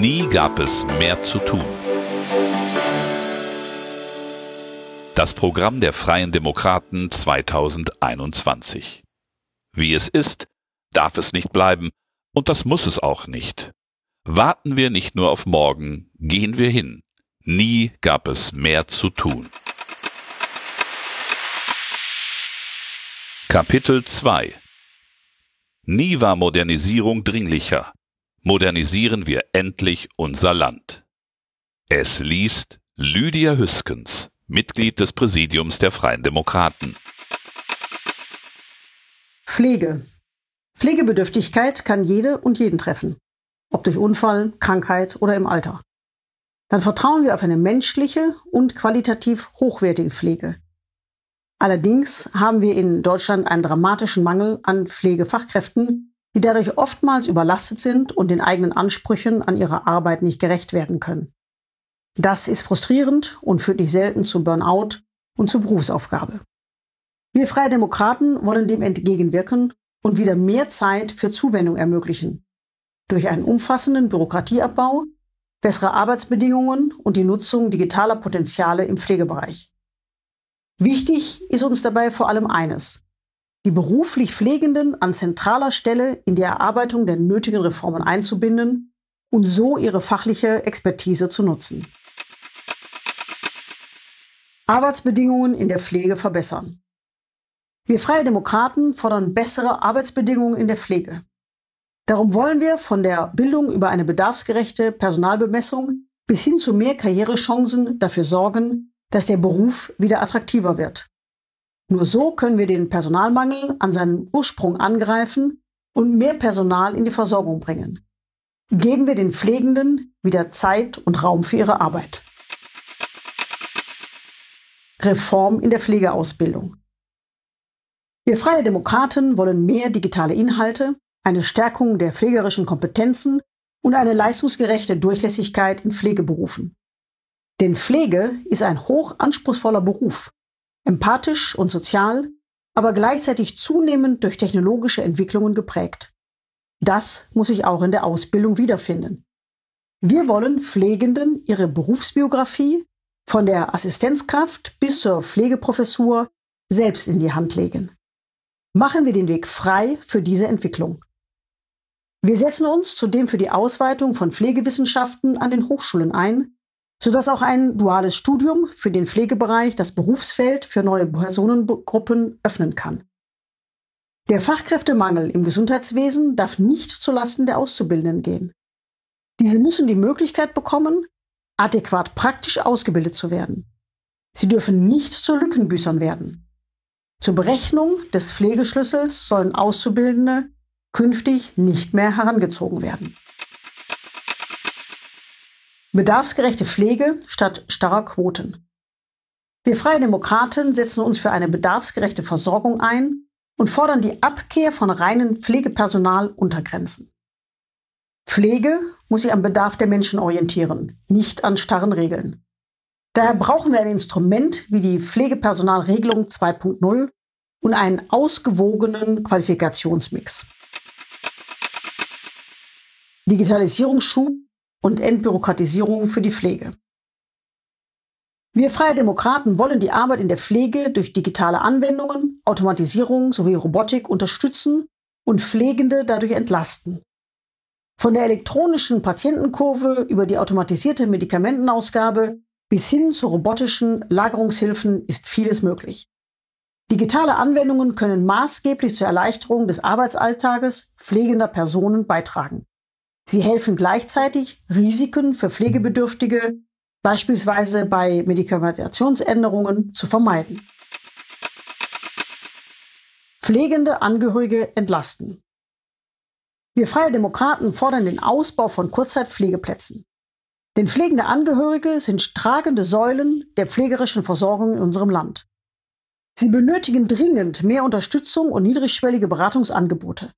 Nie gab es mehr zu tun. Das Programm der Freien Demokraten 2021. Wie es ist, darf es nicht bleiben, und das muss es auch nicht. Warten wir nicht nur auf morgen, gehen wir hin. Nie gab es mehr zu tun. Kapitel 2 Nie war Modernisierung dringlicher. Modernisieren wir endlich unser Land. Es liest Lydia Hüskens, Mitglied des Präsidiums der Freien Demokraten. Pflege. Pflegebedürftigkeit kann jede und jeden treffen, ob durch Unfall, Krankheit oder im Alter. Dann vertrauen wir auf eine menschliche und qualitativ hochwertige Pflege, Allerdings haben wir in Deutschland einen dramatischen Mangel an Pflegefachkräften, die dadurch oftmals überlastet sind und den eigenen Ansprüchen an ihre Arbeit nicht gerecht werden können. Das ist frustrierend und führt nicht selten zu Burnout und zur Berufsaufgabe. Wir Freie Demokraten wollen dem entgegenwirken und wieder mehr Zeit für Zuwendung ermöglichen. Durch einen umfassenden Bürokratieabbau, bessere Arbeitsbedingungen und die Nutzung digitaler Potenziale im Pflegebereich. Wichtig ist uns dabei vor allem eines. Die beruflich Pflegenden an zentraler Stelle in die Erarbeitung der nötigen Reformen einzubinden und so ihre fachliche Expertise zu nutzen. Arbeitsbedingungen in der Pflege verbessern. Wir Freie Demokraten fordern bessere Arbeitsbedingungen in der Pflege. Darum wollen wir von der Bildung über eine bedarfsgerechte Personalbemessung bis hin zu mehr Karrierechancen dafür sorgen, dass der Beruf wieder attraktiver wird. Nur so können wir den Personalmangel an seinen Ursprung angreifen und mehr Personal in die Versorgung bringen. Geben wir den Pflegenden wieder Zeit und Raum für ihre Arbeit. Reform in der Pflegeausbildung. Wir Freie Demokraten wollen mehr digitale Inhalte, eine Stärkung der pflegerischen Kompetenzen und eine leistungsgerechte Durchlässigkeit in Pflegeberufen. Denn Pflege ist ein hoch anspruchsvoller Beruf, empathisch und sozial, aber gleichzeitig zunehmend durch technologische Entwicklungen geprägt. Das muss sich auch in der Ausbildung wiederfinden. Wir wollen Pflegenden ihre Berufsbiografie von der Assistenzkraft bis zur Pflegeprofessur selbst in die Hand legen. Machen wir den Weg frei für diese Entwicklung. Wir setzen uns zudem für die Ausweitung von Pflegewissenschaften an den Hochschulen ein sodass auch ein duales Studium für den Pflegebereich das Berufsfeld für neue Personengruppen öffnen kann. Der Fachkräftemangel im Gesundheitswesen darf nicht zulasten der Auszubildenden gehen. Diese müssen die Möglichkeit bekommen, adäquat praktisch ausgebildet zu werden. Sie dürfen nicht zu Lückenbüßern werden. Zur Berechnung des Pflegeschlüssels sollen Auszubildende künftig nicht mehr herangezogen werden. Bedarfsgerechte Pflege statt starrer Quoten. Wir Freie Demokraten setzen uns für eine bedarfsgerechte Versorgung ein und fordern die Abkehr von reinen Pflegepersonaluntergrenzen. Pflege muss sich am Bedarf der Menschen orientieren, nicht an starren Regeln. Daher brauchen wir ein Instrument wie die Pflegepersonalregelung 2.0 und einen ausgewogenen Qualifikationsmix. Digitalisierungsschub und Entbürokratisierung für die Pflege. Wir Freie Demokraten wollen die Arbeit in der Pflege durch digitale Anwendungen, Automatisierung sowie Robotik unterstützen und Pflegende dadurch entlasten. Von der elektronischen Patientenkurve über die automatisierte Medikamentenausgabe bis hin zu robotischen Lagerungshilfen ist vieles möglich. Digitale Anwendungen können maßgeblich zur Erleichterung des Arbeitsalltages pflegender Personen beitragen. Sie helfen gleichzeitig, Risiken für Pflegebedürftige, beispielsweise bei Medikamentationsänderungen, zu vermeiden. Pflegende Angehörige entlasten. Wir Freie Demokraten fordern den Ausbau von Kurzzeitpflegeplätzen. Denn pflegende Angehörige sind tragende Säulen der pflegerischen Versorgung in unserem Land. Sie benötigen dringend mehr Unterstützung und niedrigschwellige Beratungsangebote.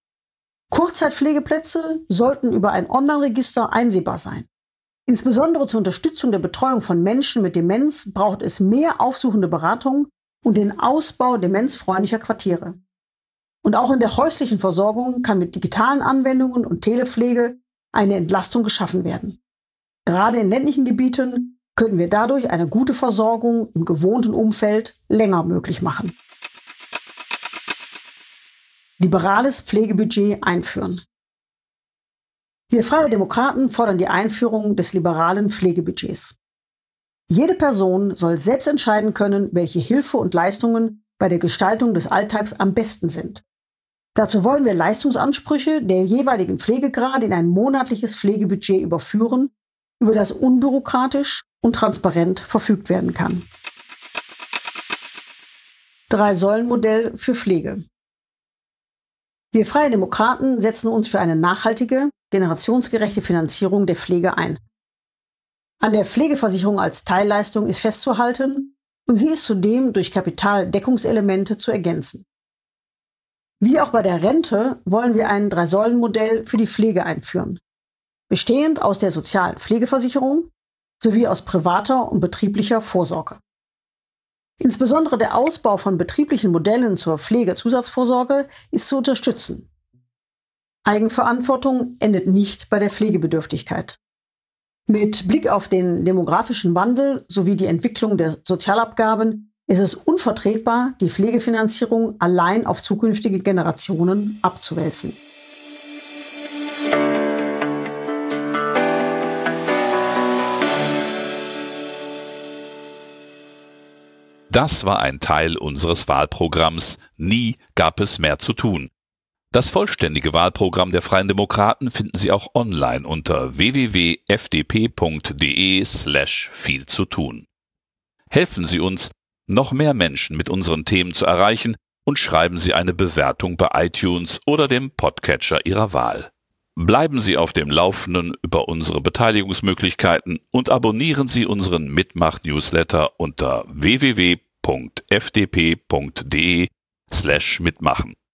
Kurzzeitpflegeplätze sollten über ein Online-Register einsehbar sein. Insbesondere zur Unterstützung der Betreuung von Menschen mit Demenz braucht es mehr aufsuchende Beratung und den Ausbau demenzfreundlicher Quartiere. Und auch in der häuslichen Versorgung kann mit digitalen Anwendungen und Telepflege eine Entlastung geschaffen werden. Gerade in ländlichen Gebieten könnten wir dadurch eine gute Versorgung im gewohnten Umfeld länger möglich machen. Liberales Pflegebudget einführen. Wir Freie Demokraten fordern die Einführung des liberalen Pflegebudgets. Jede Person soll selbst entscheiden können, welche Hilfe und Leistungen bei der Gestaltung des Alltags am besten sind. Dazu wollen wir Leistungsansprüche der jeweiligen Pflegegrade in ein monatliches Pflegebudget überführen, über das unbürokratisch und transparent verfügt werden kann. Drei-Säulen-Modell für Pflege. Wir Freie Demokraten setzen uns für eine nachhaltige, generationsgerechte Finanzierung der Pflege ein. An der Pflegeversicherung als Teilleistung ist festzuhalten und sie ist zudem durch Kapitaldeckungselemente zu ergänzen. Wie auch bei der Rente wollen wir ein Drei-Säulen-Modell für die Pflege einführen, bestehend aus der sozialen Pflegeversicherung sowie aus privater und betrieblicher Vorsorge. Insbesondere der Ausbau von betrieblichen Modellen zur Pflegezusatzvorsorge ist zu unterstützen. Eigenverantwortung endet nicht bei der Pflegebedürftigkeit. Mit Blick auf den demografischen Wandel sowie die Entwicklung der Sozialabgaben ist es unvertretbar, die Pflegefinanzierung allein auf zukünftige Generationen abzuwälzen. Das war ein Teil unseres Wahlprogramms Nie gab es mehr zu tun. Das vollständige Wahlprogramm der Freien Demokraten finden Sie auch online unter www.fdp.de slash viel zu tun. Helfen Sie uns, noch mehr Menschen mit unseren Themen zu erreichen und schreiben Sie eine Bewertung bei iTunes oder dem Podcatcher Ihrer Wahl. Bleiben Sie auf dem Laufenden über unsere Beteiligungsmöglichkeiten und abonnieren Sie unseren Mitmach-Newsletter unter www.fdp.de slash mitmachen.